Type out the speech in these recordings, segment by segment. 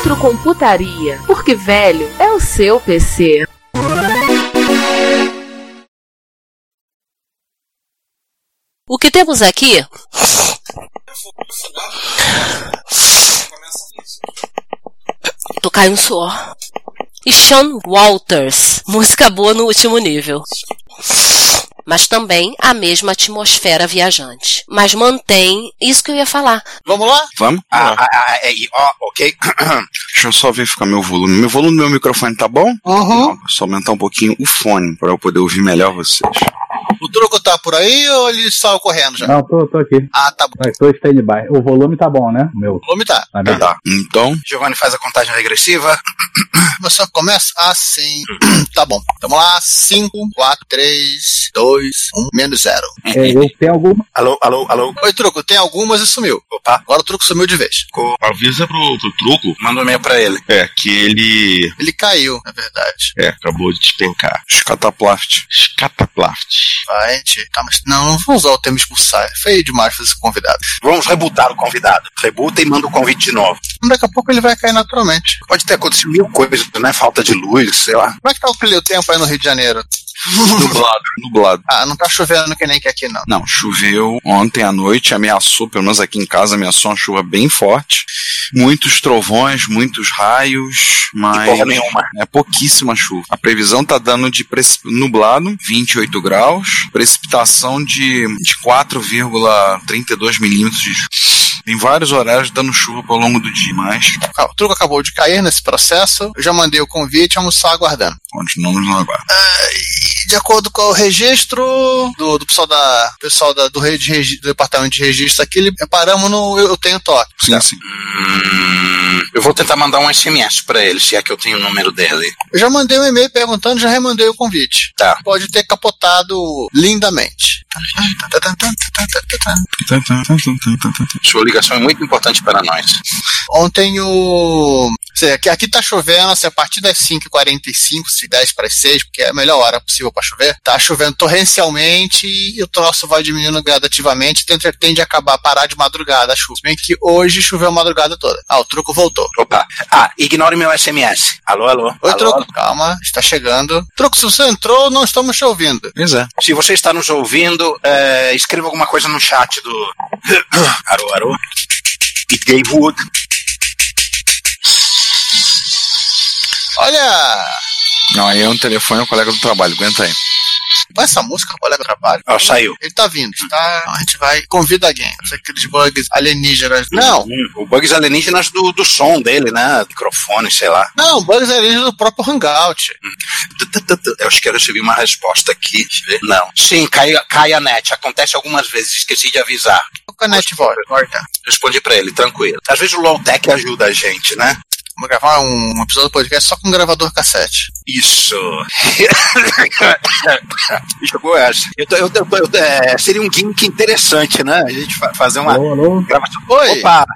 Retrocomputaria, porque velho é o seu PC. O que temos aqui? Tô caindo um suor. E Sean Walters. Música boa no último nível. Mas também a mesma atmosfera viajante. Mas mantém isso que eu ia falar. Vamos lá? Vamos? Ah, ah, ah, é, ó, ok. Deixa eu só verificar meu volume. Meu volume do meu microfone tá bom? Uhum. Só aumentar um pouquinho o fone para eu poder ouvir melhor vocês. O truco tá por aí ou ele saiu correndo já? Não, tô, tô aqui. Ah, tá bom. Tô stand-by. O volume tá bom, né? O meu. O volume tá. Tá bem. Tá. Então, Giovanni faz a contagem regressiva. Você começa assim. tá bom. Vamos lá. 5, 4, 3, 2, 1, menos 0. É, eu tenho alguma. Alô, alô, alô. Oi, truco, tem algumas e sumiu. Opa, agora o truco sumiu de vez. avisa pro, pro truco. Manda um e-mail pra ele. É, que ele. Ele caiu, na verdade. É, acabou de despencar. Scataplaft. Scataplaft. Vai, gente. Tá, mas não, não vamos usar o termo expulsar. É feio demais fazer esse convidado. Vamos rebutar o convidado. Rebuta e manda o convite de novo. Daqui a pouco ele vai cair naturalmente. Pode ter acontecido mil coisas, né? Falta de luz, sei lá. Como é que tá o tempo aí no Rio de Janeiro? Nublado. Nublado. Ah, não tá chovendo que nem que aqui, não. Não, choveu ontem à noite, ameaçou, pelo menos aqui em casa, ameaçou uma chuva bem forte. Muitos trovões, muitos raios, mas. porra nenhuma. É pouquíssima chuva. A previsão tá dando de precip... nublado, 28 graus, precipitação de, de 4,32 milímetros de chuva. Em vários horários dando chuva ao longo do dia, mas Ah, O truco acabou de cair nesse processo. Eu já mandei o convite, vamos só aguardando. continuamos no aguardo. E de acordo com o registro do, do pessoal, da, pessoal da, do, re- de regi- do departamento de registro aqui, ele, paramos no Eu, eu Tenho Toque. Sim, sim. Eu vou tentar mandar um SMS pra ele, se é que eu tenho o número dele. Eu já mandei um e-mail perguntando, já remandei o convite. Tá. Pode ter capotado lindamente. Sua ligação é muito importante para nós. Ontem o. Aqui, tá chovendo, assim, a partir das 5h45, se 10 para as 6, porque é a melhor hora possível para chover. Tá chovendo torrencialmente e o troço vai diminuindo gradativamente, tende a acabar, parar de madrugada a chuva. Se bem que hoje choveu a madrugada toda. Ah, o truco voltou. Opa. Ah, ignore meu SMS. Alô, alô. Oi, alô, truco. alô. Calma, está chegando. Truco, se você entrou, não estamos te ouvindo. Pois é. Se você está nos ouvindo, é, escreva alguma coisa no chat do. Arô, arô. It gave wood. Olha! Não, aí é um telefone, é um colega do trabalho, aguenta aí. Essa música, colega do trabalho. Ó, saiu. Ele tá vindo. Tá, a gente vai. Convida alguém. Aqueles bugs alienígenas. Não, Hum, o bugs alienígenas do, do som dele, né? Microfone, sei lá. não, bugs alienígenas do próprio Hangout. Eu acho que eu recebi uma resposta aqui. Deixa eu ver. Não. Sim, cai, cai a net. Acontece algumas vezes, esqueci de avisar. O Canete volta. Volta. Respondi pra ele, tranquilo. Às vezes o low-tech ajuda a gente, né? Vamos gravar um episódio do podcast só com gravador cassete. Isso. Jogou essa. Eu, tô- eu, tô- eu, tô- é, seria um gimmick interessante, né? A gente fa- fazer uma Alô, alô? gravação. Oi! Opa!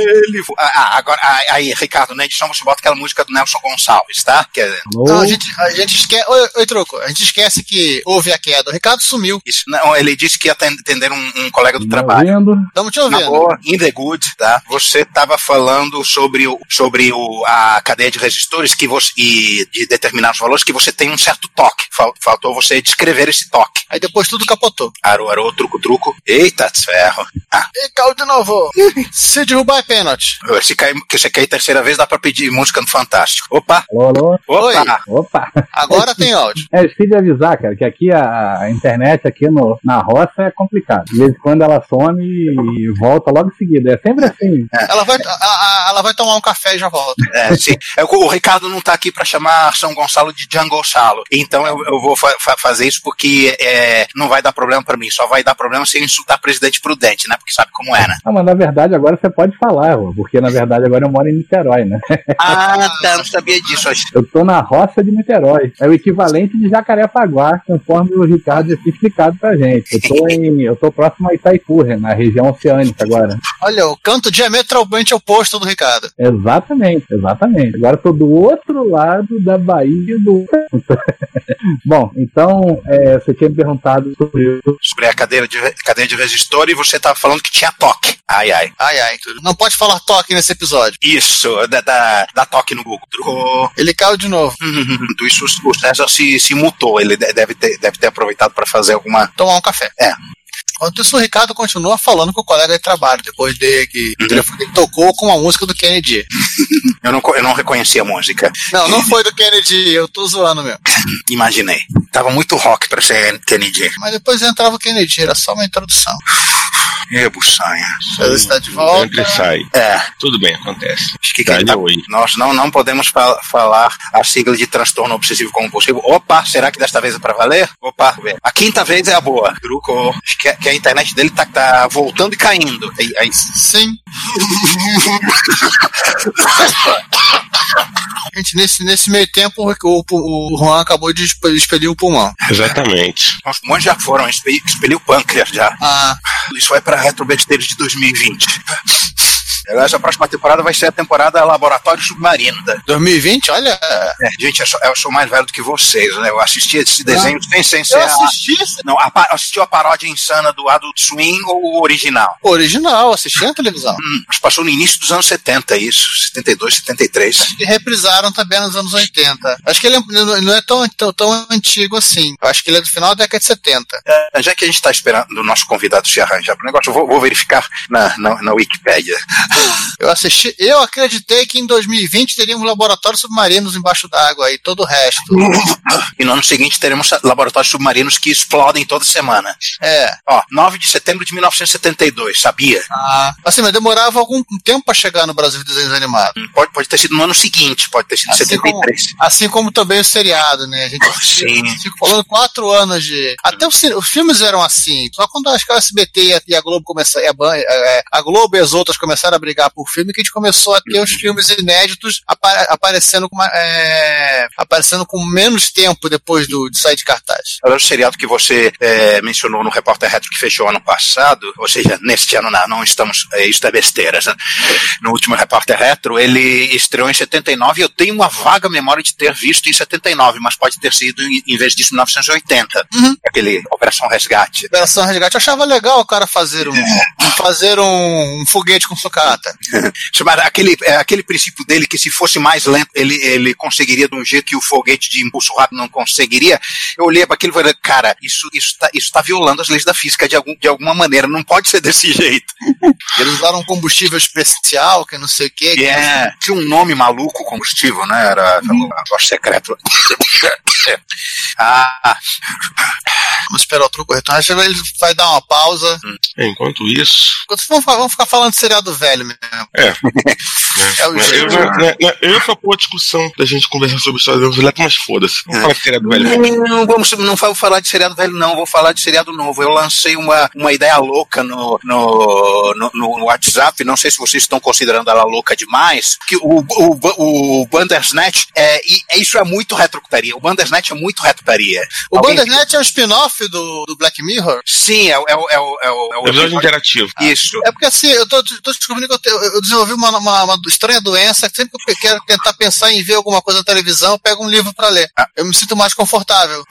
Ele. Ah, ah, agora, ah, aí, Ricardo, na edição você bota aquela música do Nelson Gonçalves, tá? Que é? Não, a gente, a gente esquece. Oi, oi, Truco. A gente esquece que houve a queda. O Ricardo sumiu. isso, não, ele disse que ia aten- atender um, um colega do Me trabalho. ouvindo? Estamos te Na ouvindo. boa, in the good, tá? Você estava falando sobre, o, sobre o, a cadeia de resistores que você, e de determinados valores que você tem um certo toque. Fal- faltou você descrever esse toque. Aí depois tudo capotou. Arô, arô, truco, truco. Eita, ferro. Ah, E caiu de novo. Se derrubar vai pênalti. Se cair, que você cair terceira vez, dá pra pedir música no Fantástico. Opa! Alô, alô? Opa! Opa! Agora tem áudio. É, esqueci de avisar, cara, que aqui a, a internet aqui no, na roça é complicado. De vez em quando ela some e volta logo em seguida. É sempre assim. Ela vai, a- a- ela vai tomar um café e já volta. É, sim. É, o, o Ricardo não tá aqui pra chamar São Gonçalo de Jungle Salo. Então eu, eu vou fa- fa- fazer isso porque é, não vai dar problema pra mim. Só vai dar problema se eu insultar presidente prudente, né? Porque sabe como é, né? Ah, mas na verdade agora você pode falar, porque na verdade agora eu moro em Niterói, né? Ah, tá, não sabia disso. Eu tô na roça de Niterói. É o equivalente de Jacarepaguá, conforme o Ricardo já tinha explicado pra gente. Eu tô, em, eu tô próximo a Itaipu, na região oceânica agora. Olha, o canto diametralmente oposto do Ricardo. Exatamente, exatamente. Agora eu tô do outro lado da Bahia do. Bom, então é, você tinha me perguntado sobre. Sobre a cadeira de, cadeia de resistor e você tava falando que tinha toque. Ai, ai. Ai, ai. Não pode falar toque nesse episódio. Isso, da, da, da toque no Google. Trocou. Ele caiu de novo. Tudo isso o César se, se mutou. Ele de- deve ter, deve ter aproveitado pra fazer alguma. Tomar um café. É. Enquanto isso, o Ricardo continua falando com o colega de trabalho, depois de que o telefone dele tocou com uma música do Kennedy. Eu não, eu não reconheci a música. Não, não foi do Kennedy, eu tô zoando mesmo. Imaginei. Tava muito rock pra ser Kennedy. Mas depois entrava o Kennedy, era só uma introdução. É, buçanha. César está de volta. Entra e sai. É. Tudo bem, acontece. Acho que Dá quem tá- oi. nós não, não podemos fa- falar a sigla de transtorno obsessivo compulsivo. Opa, será que desta vez é pra valer? Opa, vê. a quinta vez é a boa. Truco. Acho que, a- que a internet dele tá, tá voltando e caindo. Aí, aí- Sim. Gente, nesse, nesse meio tempo, o, o, o Juan acabou de expe- expelir o pulmão. Exatamente. Os montes já foram, expe- expeliu o pâncreas já. Ah, Isso vai pra Retro Besteiros de 2020. Aliás, a próxima temporada vai ser a temporada Laboratório Submarino. Da... 2020, olha. É, gente, eu sou, mais velho do que vocês, né? Eu assisti esse desenho sem, sem ser. Eu a- assisti esse Não, a, assistiu a paródia insana do Adult Swim ou o original? original, assisti na televisão. Hum, mas passou no início dos anos 70, isso. 72, 73. Que reprisaram também nos anos 80. Acho que ele é- não não é tão, tão, tão antigo assim. Eu acho que ele é do final da década de 70. É, já que a gente está esperando o nosso convidado se arranjar para o negócio, eu vou, vou verificar na, na, na Wikipédia. Eu assisti, eu acreditei que em 2020 teríamos laboratórios submarinos embaixo d'água e todo o resto. E no ano seguinte teremos laboratórios submarinos que explodem toda semana. É. Ó, 9 de setembro de 1972, sabia? Ah, assim, mas demorava algum tempo para chegar no Brasil de desenhos animados. Hum, Pode, pode ter sido no ano seguinte, pode ter sido em Assim como, 73. assim como também o seriado, né? A gente Sim. ficou falando quatro anos de. Até os, os filmes eram assim. Só quando acho que a SBT e a, e a Globo começaram. A, Ban- é, a Globo e as outras começaram a brigar por filme que a gente começou a ter os filmes inéditos apa- aparecendo com, uma- é, aparecendo com menos tempo depois do, de sair de cartaz. Agora, o seriado que você é, mencionou no Repórter Retro que fechou ano passado, ou seja, neste ano não, não estamos. É, isso é besteira. né? No último Repórter Retro, ele estreou em 79 e eu tenho uma vaga memória de ter visto em 79, mas pode ter sido, em em vez disso, 1980. Uhum. Aquele Operação Resgate. Operação Resgate, eu achava legal o cara fazer um, fazer um, um foguete com sucata. Mas aquele, é, aquele princípio dele que se fosse mais lento, ele, ele conseguiria de um jeito que o foguete de impulso rápido não conseguiria. Eu olhei para aquilo e falei, cara, isso isso tá, isso tá violando as leis da física de, algum, de alguma maneira, não pode ser desse jeito. Eles usaram um combustível especial, que não sei o que. Que é, tinha um nome maluco combustível, né? Era um negócio secreto. ah, Vamos esperar o truco retornar. Acho que ele vai dar uma pausa. Enquanto isso. Enquanto vamos, vamos ficar falando de seriado velho mesmo. É. né, É o eu, né, né, eu propor a discussão da gente conversar sobre história do Eletro, mas foda-se. Vamos falar de seriado velho. Não, vamos, não vou falar de seriado velho, não. Vou falar de seriado novo. Eu lancei uma, uma ideia louca no, no, no, no WhatsApp. Não sei se vocês estão considerando ela louca demais. Que o, o, o Bandersnatch, é, e isso é muito retrocutaria. O Bandersnatch é muito retrocutaria. O Alguém- Bandersnatch é um spin-off do, do Black Mirror? Sim, é, o- é, o- é, o- é, o- é o Episódio interativo. Isso. É porque assim, eu tô, tô descobrindo que eu, te- eu desenvolvi uma, uma, uma estranha doença. que Sempre que eu quero tentar pensar em ver alguma coisa na televisão, eu pego um livro pra ler. Ah. Eu me sinto mais confortável.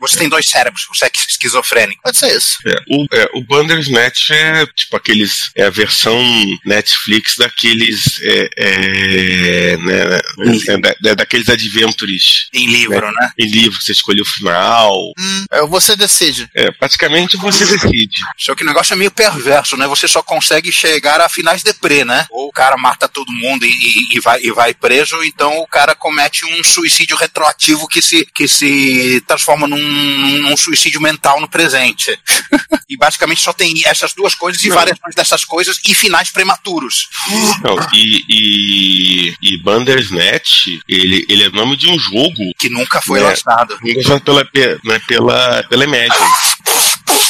Você tem dois cérebros, você é esquizofrênico. Pode ser isso. É, o, é, o Bandersnatch é tipo aqueles. É a versão Netflix daqueles. É, é, né, é, da- da- daqueles adventures Em livro, né? em livro que você escolheu o final. Hum, vou ser decide. É, praticamente você decide. Só que o negócio é meio perverso, né? Você só consegue chegar a finais de pré, né? Ou o cara mata todo mundo e, e- e vai, e vai preso, ou então o cara comete um suicídio retroativo que se, que se transforma num, num suicídio mental no presente. e basicamente só tem essas duas coisas e Não. variações dessas coisas e finais prematuros. Não, e, e, e Bandersnatch, ele, ele é nome de um jogo que nunca foi É. lançado. lançado pela, pe- né, pela, pela Imagine.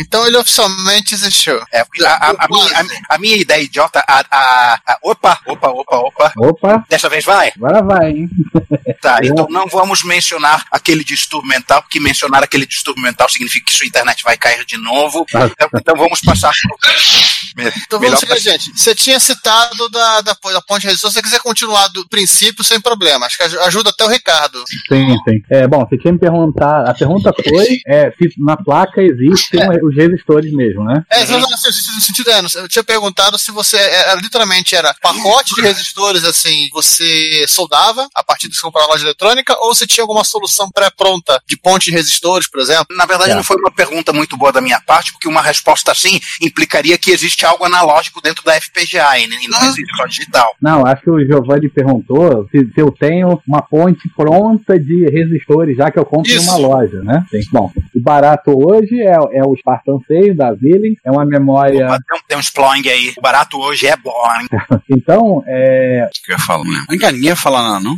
Então ele oficialmente existiu. É, a, a- a minha, a- a minha ideia idiota. A, a- a- opa, opa, opa, opa. Opa, Dessa vez vai? agora vai, hein? Tá, então não vamos mencionar aquele distúrbio mental, porque mencionar aquele distúrbio mental significa que sua internet vai cair de novo. Ah. Então, então vamos passar pro. Então Melhor vamos seguir, gente. Você tinha citado da, da, da ponte de resistência. Se você quiser continuar do princípio, sem problema. Acho que aj- ajuda até o Ricardo. Sim, sim. É, bom, você tinha me perguntado. A pergunta foi é, se na placa existem os resistores mesmo, né? É, uhum. no sentido é, eu tinha perguntado se você era, literalmente era pacote de resistores, assim, você soldava a partir de você comprar na loja eletrônica, ou você tinha alguma solução pré-pronta de ponte de resistores, por exemplo? Na verdade, É. não foi uma pergunta muito boa da minha parte, porque uma resposta assim implicaria que existe algo analógico dentro da FPGA e e não existe só digital. Não, acho que o Giovanni perguntou se, se eu tenho uma ponte pronta de resistores, já que eu compro em uma loja, né? Sim. Bom, o barato hoje é, é o Spartan 6 da Zilling, é uma memória. Opa, Tem um, tem um Sploing aí. O barato hoje é Boring. Então, é. que eu ia falar mesmo. Não, ninguém ia falar nada, não.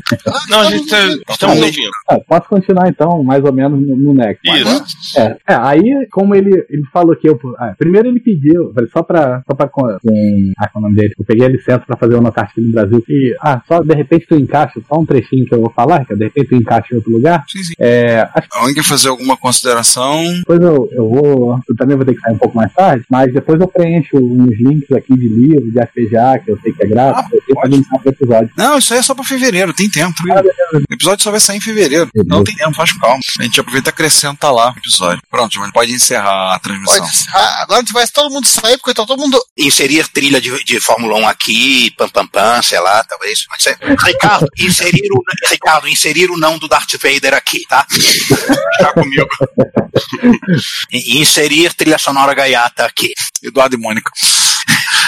Não, a gente tá, estamos ouvindo. ah, posso continuar então, mais ou menos no, no Next. Isso. É, é, aí, como ele, ele falou que eu. ah, primeiro ele pediu, só pra. Só pra com, com, ah, é o nome dele? Eu peguei a licença pra fazer o Notart aqui no Brasil. E, ah, só de repente tu encaixa, só um trechinho que eu vou falar, que de repente tu encaixa em outro lugar. Sim, sim. É, acho que Alguém quer fazer alguma consideração? depois eu, eu vou. Eu também vou ter que sair um pouco mais tarde, mas depois eu preencho uns links aqui de livro, de FPGA, que eu sei que é grátis, Ah, eu pode. linkar pro episódio. Não, isso aí é só pra fevereiro, tem tempo. O episódio só vai sair em fevereiro. Beleza. Não tem tempo, faz calma. A gente aproveita e acrescenta lá o episódio. Pronto, mas pode encerrar a transmissão. Pode. Ah, agora a gente vai todo mundo sair, porque tá todo mundo. Inserir trilha de, de Fórmula 1 aqui, pam pam pam, sei lá, talvez. Pode ser. Ricardo, inserir o, Ricardo, inserir o não do Darth Vader aqui, tá? Tá comigo. E inserir trilha sonora gaiata aqui. Eduardo e Mônica.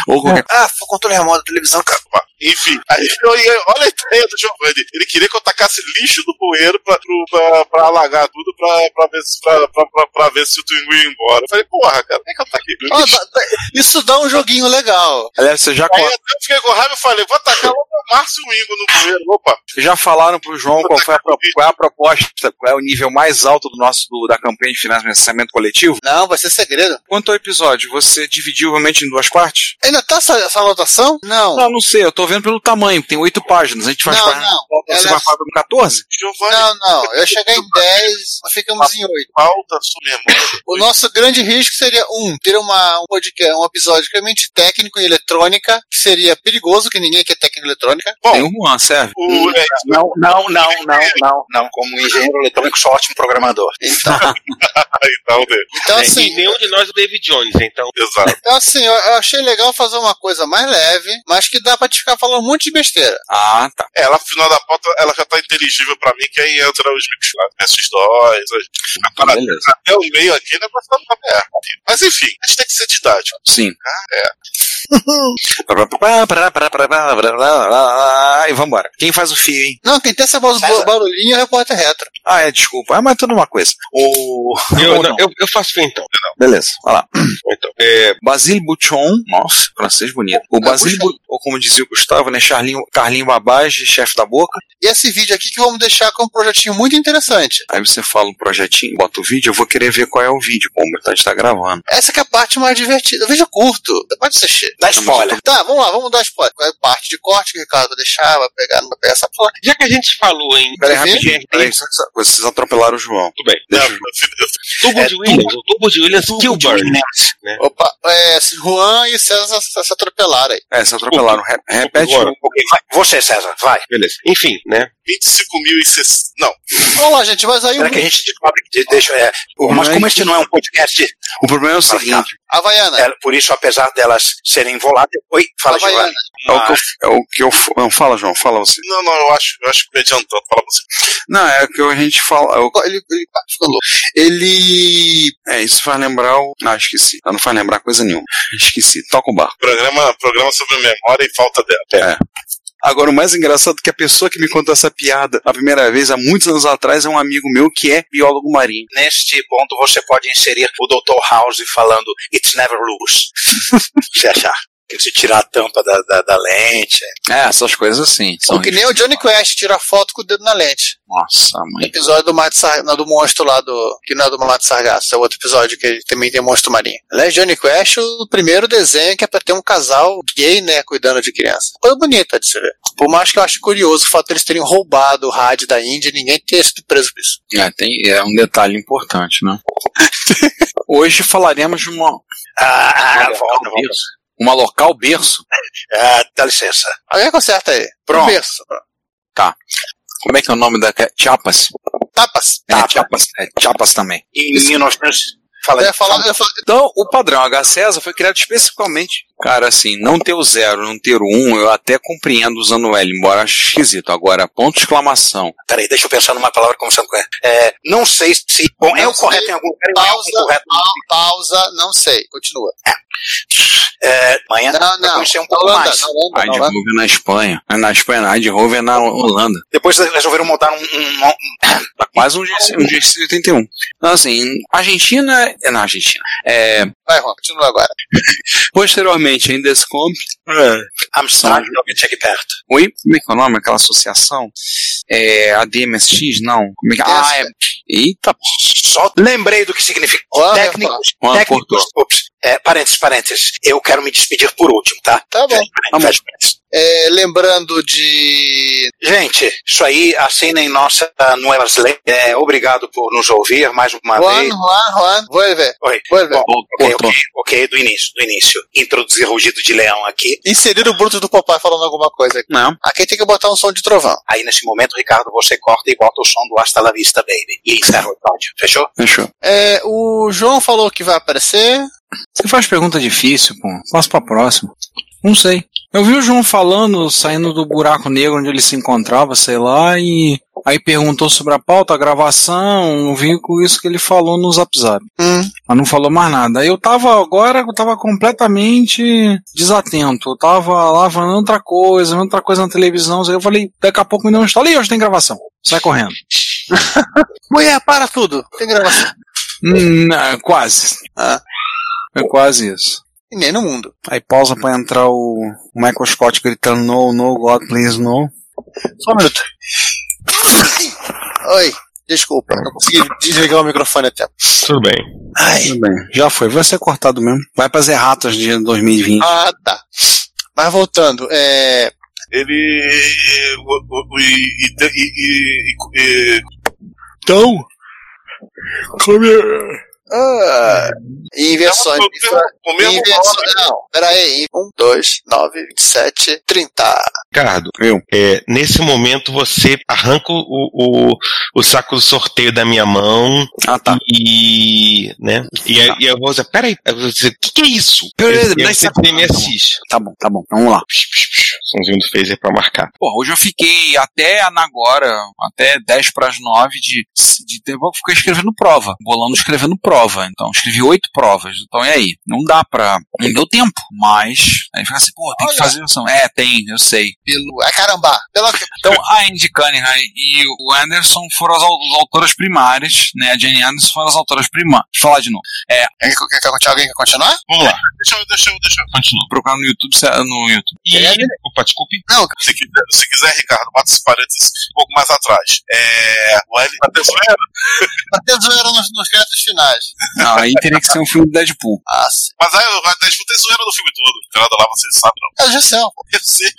Ou qualquer. Ah, foi o controle remoto da televisão, cara. Enfim, aí eu ia- olha a ideia do Giovanni. Ele queria que eu tacasse lixo no bueiro pra, pro- pra, pra alagar tudo pra, pra, ver se, pra, pra, pra, pra ver se o Twingo ia embora. Eu falei, porra, cara, como é que eu taquei lixo? dá- isso dá um joguinho legal. Aliás, vocês já, Aí até eu fiquei com raiva e falei, vou tacar logo o Márcio Wingo no bueiro. Opa, já falaram pro João qual, foi a, qual é a proposta, qual é o nível mais alto do nosso do- da campanha de financiamento coletivo? Não, vai ser segredo. Quanto ao episódio, você dividiu realmente em duas partes? Ainda tá essa, essa anotação? Não. Não, não sei, eu tô vendo pelo tamanho, tem oito páginas. A gente faz Não, página- não. Você Ela vai é- falar com 14? Giovanni, Não, não. Eu ia chegar em 10, nós ficamos em 8. falta sua memória. O nosso grande risco seria, um, ter uma, um, podcast, um episódio realmente técnico em eletrônica, que seria perigoso, que ninguém quer técnico em eletrônica. Bom, Tem Juan, serve. o, Não, não, não, não, não, não. Como engenheiro eletrônico, sou ótimo programador. Então, então, então assim, e nenhum de nós é o David Jones, então. Exato. então, assim eu, eu achei legal fazer uma coisa mais leve, mas que dá pra te ficar falando um monte de besteira. Ah, tá. Ela, no final da pauta, ela já tá inteligível pra mim, que aí entra os mixados, S2, a parada. Beleza. Até o meio aqui, o negócio tá uma merda. Mas enfim, a gente tem que ser didático. Sim. É. E vambora. Quem faz o fio, hein? Não, quem tem essa barulhinho é o repórter retro. Ah, é, desculpa. Ah, mas tudo uma coisa. O. Eu, não, eu, eu faço fio então. Beleza, vai lá. então é, Basile Buchon, nossa, francês bonito. O Basile, Bu- ou como dizia o Gustavo, né? Charlinho, Carlinho Babage, chefe da boca. E esse vídeo aqui que vamos deixar com um projetinho muito interessante. Aí você fala um projetinho, bota o vídeo, eu vou querer ver qual é o vídeo, como a gente tá gravando. Essa que é a parte mais divertida. O vídeo é curto, pode assistir. Dá spoiler. Tá, vamos lá, vamos dar spoiler. Qual é a parte de corte que o Ricardo vai deixar, vai pegar, não vai pegar essa porra. já que a gente falou em Peraí, rapidinho, peraí, só que só- vocês atropelaram o João. Tudo bem. Deixa Não, eu... Tubo É, de Williams, o tubo de Williams Kilburn. Opa, é, Juan e César se se atropelaram aí. É, vocês atropelaram. Re- repete Agora. o... Vai. Você, César, vai. Beleza. Enfim, né? 25.060. Não, Vamos lá, gente, mas aí Será o que a gente descobre que deixa. É, mas como este não é um podcast, O problema é o seguinte, Havaiana. é, por isso, apesar delas serem voláteis. Oi, fala, Havaiana. É o que eu. É o que eu não, fala, João, fala você. Não, não, eu acho, eu acho que me adiantando. Fala você. Não, é o que a gente fala. é o- Ele, ele falou. Ele. é, isso faz lembrar o. Ah, esqueci. Não faz lembrar coisa nenhuma. Esqueci. Toca o barco. Programa, programa sobre memória e falta dela. É. Agora, o mais engraçado é que a pessoa que me contou essa piada a primeira vez, há muitos anos atrás, é um amigo meu que é biólogo marinho. Neste ponto você pode inserir o Dr. House falando It's never loose. Se achar. Se tirar a tampa da, da, da lente. É, essas coisas assim. São Ou que nem o Johnny Quest tira foto com o dedo na lente. Nossa, No mãe. episódio do Mato Sar... não, do monstro lá do. Que não é do Mato Sargasso, é outro episódio que também tem monstro marinho. Aliás, Johnny Quest, o primeiro desenho que é pra ter um casal gay, né, cuidando de criança. Coisa bonita de se ver. Por mais que eu acho curioso o fato deles terem roubado o rádio da Índia e ninguém ter sido preso por isso. É, tem, é um detalhe importante, né? Hoje falaremos de uma. Ah, uma local berço. Uma local berço. ah, dá licença. Alguém conserta aí. Pronto. Berço. Tá. Como é que é o nome da. Chiapas? Tapas. É, Chiapas. É, Chiapas também. Em 1900. Fala ia falar- Então, o padrão H César foi criado especificamente. Cara, assim, não ter o zero, não ter o um, eu até compreendo usando o L, embora acho esquisito. Agora, ponto de exclamação. Peraí, deixa eu pensar numa palavra conversando com. É, não sei se. Bom, é o correto sei. em algum lugar é Pausa, pa- pausa, não sei. Continua. É, manhã Não, vai não. conhecer um pouco Holanda, mais. na Holanda, na Holanda. Eindhoven na Espanha. É Na Espanha, não. Eindhoven é na Holanda. Depois resolveram montar um. um- um- Tá quase um GC, um GC 81. Então, assim, Argentina. É na Argentina. É, Vai, Juan, continua agora. posteriormente, em Descomp. Amsterdã, realmente aqui perto. Oi? Como é que é o nome? Aquela associação? É, ADMSX? Não. Como é que Ah, é. Eita, Só lembrei do que significa. Vai Técnicos. Juan, técnicos. Ops, é, parênteses, parênteses. Eu quero me despedir por último, tá? Tá bom. Fecha fecha parênteses. É, lembrando de. Gente, isso aí, assinem nossa Nuevas Leis. É, obrigado por nos ouvir mais uma Juan, vez. Juan, Juan. Vuelve. Oi. Vuelve. Bom, ok, Voltou. ok, ok, do início, do início. Introduzir rugido de leão aqui. Inserir o bruto do papai falando alguma coisa aqui. Não. Aqui tem que botar um som de trovão. Aí nesse momento, Ricardo, você corta e bota o som do Hasta la Vista, baby. E encerra o episódio. Fechou? Fechou. É, o João falou que vai aparecer. Você faz pergunta difícil, pô. Passo pra próxima. Não sei. Eu vi o João falando, saindo do buraco negro onde ele se encontrava, sei lá, e aí perguntou sobre a pauta, a gravação, vi com isso que ele falou no Zap Zap. Hum. Mas não falou mais nada. Aí eu tava agora, eu tava completamente desatento. Eu tava lá falando outra coisa, outra coisa na televisão. Eu falei, daqui a pouco me deu um estalo. E hoje tem gravação. Sai correndo. Mulher, para tudo. Tem gravação. Hum, é, quase. Ah. É quase isso. E nem no mundo. Aí pausa pra entrar o Michael Scott gritando no, no, God, please, no. Só um minuto. Oi. Desculpa, não consegui desligar o microfone a tempo. Tudo bem. Ai. Tudo bem. Já foi, vai ser cortado mesmo. Vai pras erratas de 2020. Ah, tá. Mas voltando, é. Ele. e, e, e, e, e- Então, como Ah, inversões. É o mesmo- o mesmo Inversões. nome. Não, peraí. 1, 2, 9, 27, 30. Ricardo, Eu. é, nesse momento você arranca o, o, o saco do sorteio da minha mão Ah, tá. e. né? E, aí- e eu vou dizer, peraí, eu vou dizer, o que, que é isso? Peraí, E aí você essa- me tá bom. assiste. Tá bom, tá bom. Vamos lá. Somzinho do phaser pra marcar. Pô, hoje eu fiquei até agora, até 10 para as 9 de, de tempo, eu fiquei escrevendo prova, bolando escrevendo prova. Então, escrevi oito provas. Então, e aí? Não dá pra. Não deu tempo. Mas. Aí fica assim, pô, tem que Olha. fazer ação. É, tem, eu sei. Pelo. Ai, caramba! Pela... Então, a Andy Cunningham e o Anderson foram as, as autoras primárias, né? A Jenny Anderson foram as autoras primárias. Deixa eu falar de novo. Quer, quer, quer, alguém quer continuar? Vamos lá, Deixa eu, deixa eu, deixa eu. continua. Procurar no YouTube, se- no YouTube. E. Opa, desculpe. Não, Se quiser, se quiser, Ricardo, bota esse parênteses um pouco mais atrás. É. O L. Atenção, até zoeira nos, nos créditos finais. Não, aí teria que ser um filme do Deadpool. Ah, sim. Mas aí vai ter tem zoeira do filme todo. Entrada lá, você sabe, não. É o Gessel. Eu sei.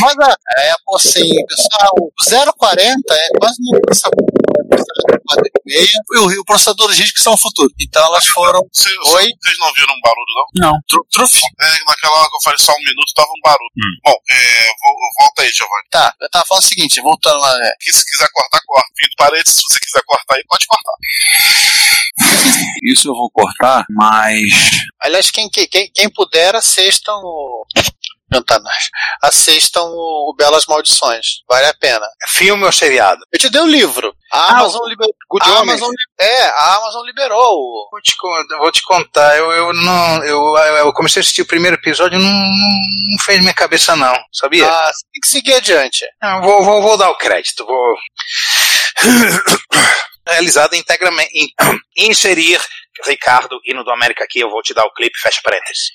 Mas é, é assim, pessoal, o 040 é quase um processador. E o, o processador GIS que são o futuro. Então elas foram. Vocês, Oi? vocês não viram um barulho, não? Não. Tru, truf. É, naquela hora que eu falei só um minuto, tava um barulho. Bom, é, vo- volta aí, Giovanni. Tá, eu tava falando o seguinte, voltando lá, né? Que se quiser cortar, corta. Fim do parênteses, se você quiser cortar aí, pode cortar. Isso eu vou cortar, mas. Aliás, quem, quem, quem puder, assistam o. Cantanás. Assistam o, o Belas Maldições. Vale a pena. Filme ou seriado? Eu te dei o livro. A Ah, Amazon liberou. Good A. Amazon, li- é, a Amazon liberou. o- Vou te, vou te contar, eu, eu não. Eu, eu comecei a assistir o primeiro episódio e não, não fez minha cabeça, não, sabia? Ah, tem que seguir adiante. Não, vou, vou, vou dar o crédito, vou. Realizado integramente. Em, inserir Ricardo, hino do América aqui, eu vou te dar o clipe, fecha parênteses.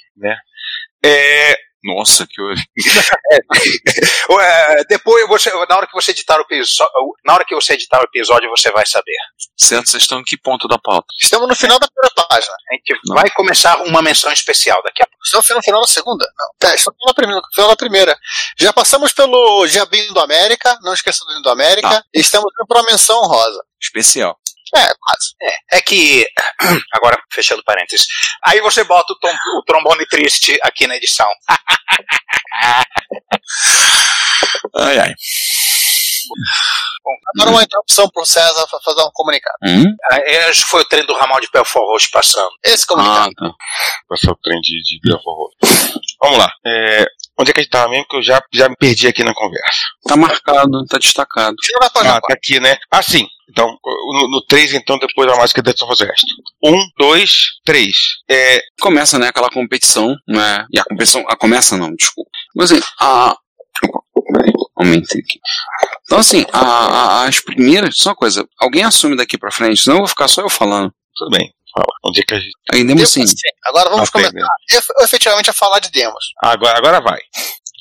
É. Nossa, que hoje. Ué, Depois, você, na hora que você editar o episódio, na hora que você editar o episódio, você vai saber. Certo, vocês estão em que ponto da pauta? Estamos no final da primeira página. A gente vai começar uma menção especial daqui a pouco. Estamos no final da segunda? Não. É, estamos no final da primeira, no final da primeira. Já passamos pelo Diabinho do América, não esqueça do Hino do América, Tá. e estamos indo para uma menção rosa. Especial. É, quase. É que, agora fechando parênteses, aí você bota o, tom- o trombone triste aqui na edição. Ai, ai. Agora uma interrupção pro César para fazer um comunicado. Hum? Aí, acho que foi o trem do ramal de Belfort Roxo passando. Esse comunicado. Ah, tá. Passar o trem de, de Belfort Roxo. Vamos lá. É, onde é que a gente tava mesmo? Que eu já, já me perdi aqui na conversa. Tá marcado, tá destacado. Ah, tá aqui, né? Ah, sim. Então, no, no 3, então, depois a mágica da só fazer o resto. 1, 2, 3. É, Começa, né, aquela competição, né? E a competição. A começa não, desculpa. Mas assim, a. Aumentei aqui. Então, assim, a- a- as primeiras. Só uma coisa, alguém assume daqui pra frente, senão eu vou ficar só eu falando. tudo bem. Fala. Onde é que a gente. Aí Eu demos sim. passei. Agora vamos Tá começar efetivamente a falar de demos. Agora, agora vai.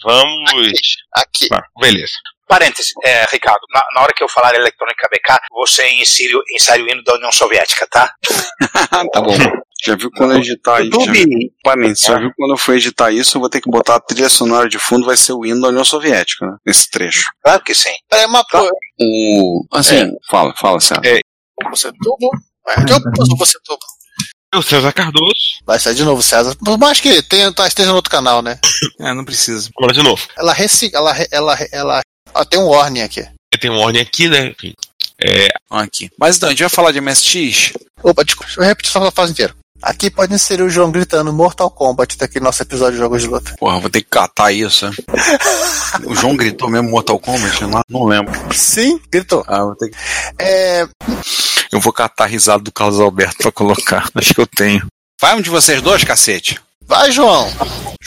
Vamos. Aqui. Tá, beleza. Parênteses, é, Ricardo, na, na hora que eu falar eletrônica BK, você insere, o- insere o hino da União Soviética, tá? tá bom. Já viu quando eu editar isso? Já viu, parênteses, já viu quando eu for editar isso, eu vou ter que botar a trilha sonora de fundo, vai ser o hino da União Soviética, né? Nesse trecho. Claro que sim. Peraí, uma coisa. O. Assim, fala, fala, César. É. Você tubo. É, eu posso você tubo. Eu, César Cardoso. Vai sair de novo, César. Por mais que tenha, tá, esteja no outro canal, né? É, não precisa. Lá de novo. Ela recicla. Ela, ela, ela. Ó, tem um warning aqui. Eu tenho uma ordem aqui, né? Enfim. É, Aqui. Mas então, a gente vai falar de MSX? Opa, desculpa, deixa eu repetir só a frase inteira. Aqui pode inserir o João gritando Mortal Kombat daquele nosso episódio de jogos de luta. Porra, vou ter que catar isso, né? O João gritou mesmo Mortal Kombat, não, não lembro. Sim, gritou. Ah, vou ter que... É, Eu vou catar a risada do Carlos Alberto pra colocar. Acho que eu tenho. Vai um de vocês dois, cacete. vai, João.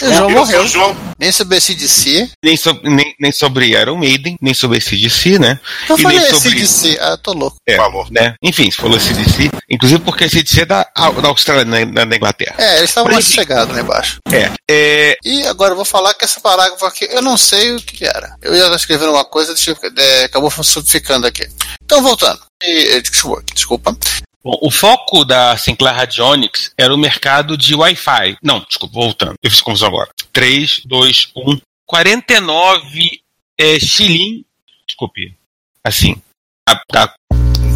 O João Eu sou morreu. João. Nem sobre esse DC. nem, so- nem, nem sobre Iron Maiden, nem sobre CDC, né? Eu E falei nem esse sobre- DC. Ah, tô louco. É, Falou. né? Enfim, se falou CDC, inclusive porque CDC é da, da Austrália, né, da, da Inglaterra. É, eles estavam mais sossegados lá embaixo. É, é, E agora eu vou falar que esse parágrafo aqui, eu não sei o que era. Eu ia escrever uma coisa, deixa é, acabou subficando aqui. Então, voltando. E, desculpa, desculpa. Bom, o foco da Sinclair Radionics era o mercado de Wi-Fi. Não, desculpa, voltando. Eu fiz confusão agora. 3, 2, 1. 49 é, shilling. Desculpe. Assim. A, a,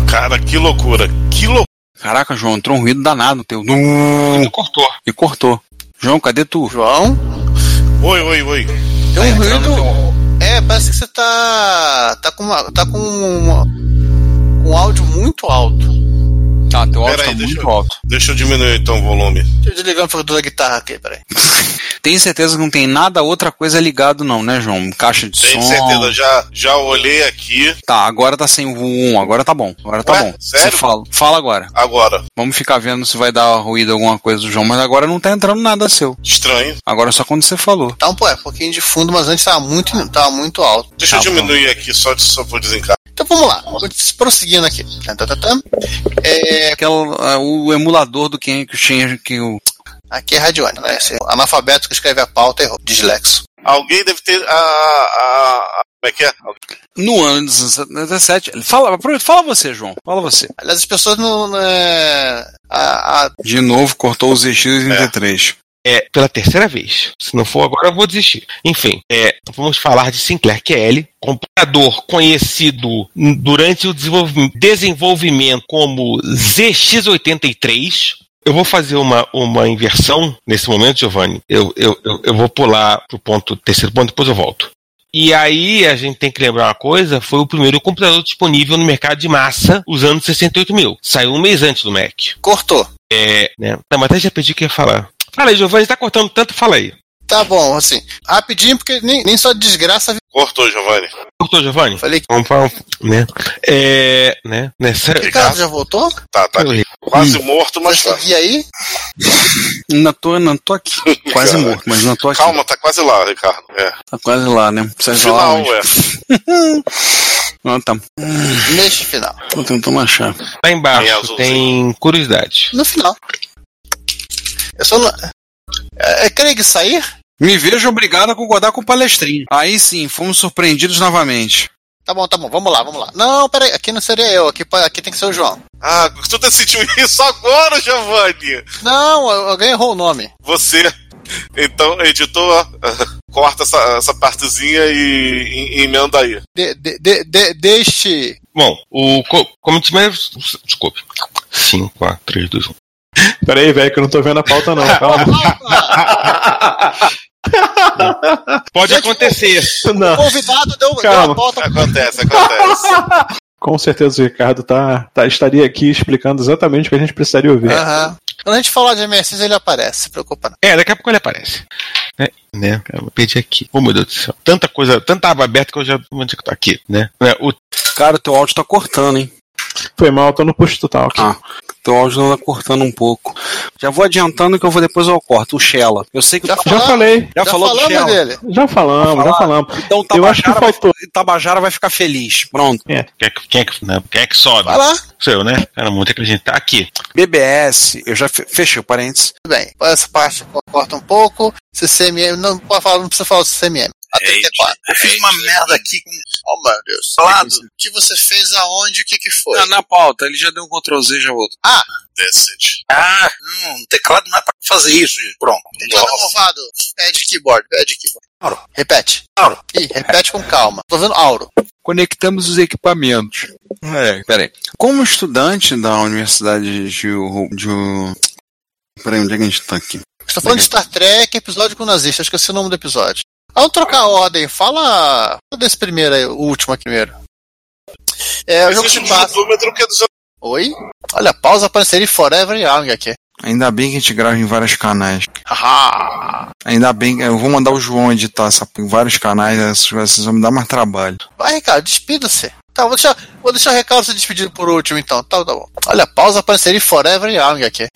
Cara, que loucura. Que loucura. Caraca, João, entrou um ruído danado no teu. cortou. E cortou. João, cadê tu? João? Oi, oi, oi. Tem um Tá ruído. É, parece que você tá. tá com uma. tá com uma- um áudio muito alto. Ah, teu áudio tá muito eu- alto. Deixa eu diminuir então o volume. Deixa eu desligar o amplificador da guitarra aqui, peraí. Tenho certeza que não tem nada outra coisa ligado, não, né, João? Caixa de Tenho som. certeza, já, já olhei aqui. Tá, agora tá sem o 1, agora tá bom. Agora tá Ué, bom. sério? Você fala. Fala agora. Agora. Vamos ficar vendo se vai dar ruído alguma coisa do João, mas agora não tá entrando nada seu. Estranho. Agora é só quando você falou. Tá um, pô, é, um pouquinho de fundo, mas antes tava muito, tava muito alto. Deixa Tá eu bom. diminuir aqui só, de- só por desencar. Então vamos lá, prosseguindo aqui. Tá, tá, tá, tá. É, Aquela, ah, o emulador do quem que tinha que o. aqui é Radione, né? Esse analfabeto que escreve a pauta errou. Dislexo. Alguém deve ter. A, a, a- como é que é? No ano de 17. Fala, fala você, João. Fala você. Aliás, as pessoas não. é, a, a- De novo, cortou os ZX33. É, pela terceira vez. Se não for agora, eu vou desistir. Enfim, é, vamos falar de Sinclair QL, computador conhecido durante o desenvolvi- desenvolvimento como ZX83. Eu vou fazer uma, uma inversão nesse momento, Giovanni. Eu, eu, eu, eu vou pular pro ponto, terceiro ponto, depois eu volto. E aí a gente tem que lembrar uma coisa, foi o primeiro computador disponível no mercado de massa usando 68 mil. Saiu um mês antes do Mac. cortou. É, né? Não, mas até já pedi que ia falar. Fala aí, Giovanni, tá cortando tanto, fala aí. Tá bom, assim, rapidinho, porque nem, nem só desgraça. Cortou, Giovanni. Cortou, Giovanni? Falei que. Vamos falar, né? É, né? Nessa... Ricardo já voltou? Tá, tá. Quase morto, mas tá. E aí? Não tô, não tô aqui. Quase Cara, morto, mas não tô aqui. Calma, tá quase lá, Ricardo. É. Tá quase lá, né? Precisa Final, onde? é. Não, tá. Neste final. Tô tentando achar. Lá embaixo tem curiosidade. No final. Eu só não. É, é Craig sair? Me vejo obrigado a concordar com o palestrinho. Aí sim, fomos surpreendidos novamente. Tá bom, tá bom, vamos lá, vamos lá. Não, peraí, aqui não seria eu, aqui, aqui tem que ser o João. Ah, tu decidiu isso agora, Giovanni! Não, alguém errou o nome. Você. Então, editor, corta essa, essa partezinha e, e emenda aí. De, de, de, de, deixe. Bom, o co Community Manager. Desculpe. 5, 4, 3, 2, 1. Peraí, velho, que eu não tô vendo a pauta, não. Calma. Pode acontecer. Não. O convidado deu, deu Calma. a pauta. Acontece, acontece. Com certeza o Ricardo tá, tá, estaria aqui explicando exatamente o que a gente precisaria ouvir. Aham. Quando a gente falar de MSX, ele aparece, se preocupa não. É, daqui a pouco ele aparece. Né? né? Eu vou pedir aqui. Oh, meu Deus do céu. Tanta coisa, tanta aba aberta que eu já. Onde é que tá aqui, né? né? O... Cara, teu áudio tá cortando, hein? Foi mal, tô no push total aqui. Ah, teu áudio tá cortando um pouco. Já vou adiantando que eu vou depois eu corto. O Shella. Eu sei que Já Já falei. Já, falou do falamos Shella? dele. Já falamos, já falamos. Então Eu acho que Tabajara, vai, faltou. Tabajara vai ficar feliz. Pronto. Quem, é, que- quem, é que, né? quem é que sobe? Vai lá. Sou eu, né? Cara, muita que a gente tá aqui. BBS, eu já fe- fechei o parênteses. Tudo bem, essa parte corta um pouco. CCMM, não não precisa falar do CCMM. A 34. Eu fiz uma merda aqui com. Oh, meu Deus. Lado. O que você fez aonde? O que que foi? Na, na pauta, ele já deu um Ctrl Z já voltou. Ah, não, o teclado não é pra fazer isso. Pronto. Teclado movado. Pad keyboard, pad keyboard. Auro. Repete. Auro. Ih, repete com calma. Tô vendo Auro. Conectamos os equipamentos. É, peraí. Como estudante da Universidade de. de peraí, onde é que a gente tá aqui? Estou falando de Star Trek, episódio com nazista. Esqueci o nome do episódio. Vamos trocar a ordem. Fala desse primeiro aí, o último aqui primeiro. É, o jogo se um passa. é dos Oi? Olha, pausa apareceria Forever Young aqui. Ainda bem que a gente grava em vários canais. Haha. Ainda bem que eu vou mandar o João editar essa, em vários canais, coisas vocês vão me dar mais trabalho. Vai, Ricardo, despida-se. Tá, vou deixar, vou deixar o Ricardo se despedir por último então. Tá, tá bom. Olha, pausa apareceria Forever Young aqui.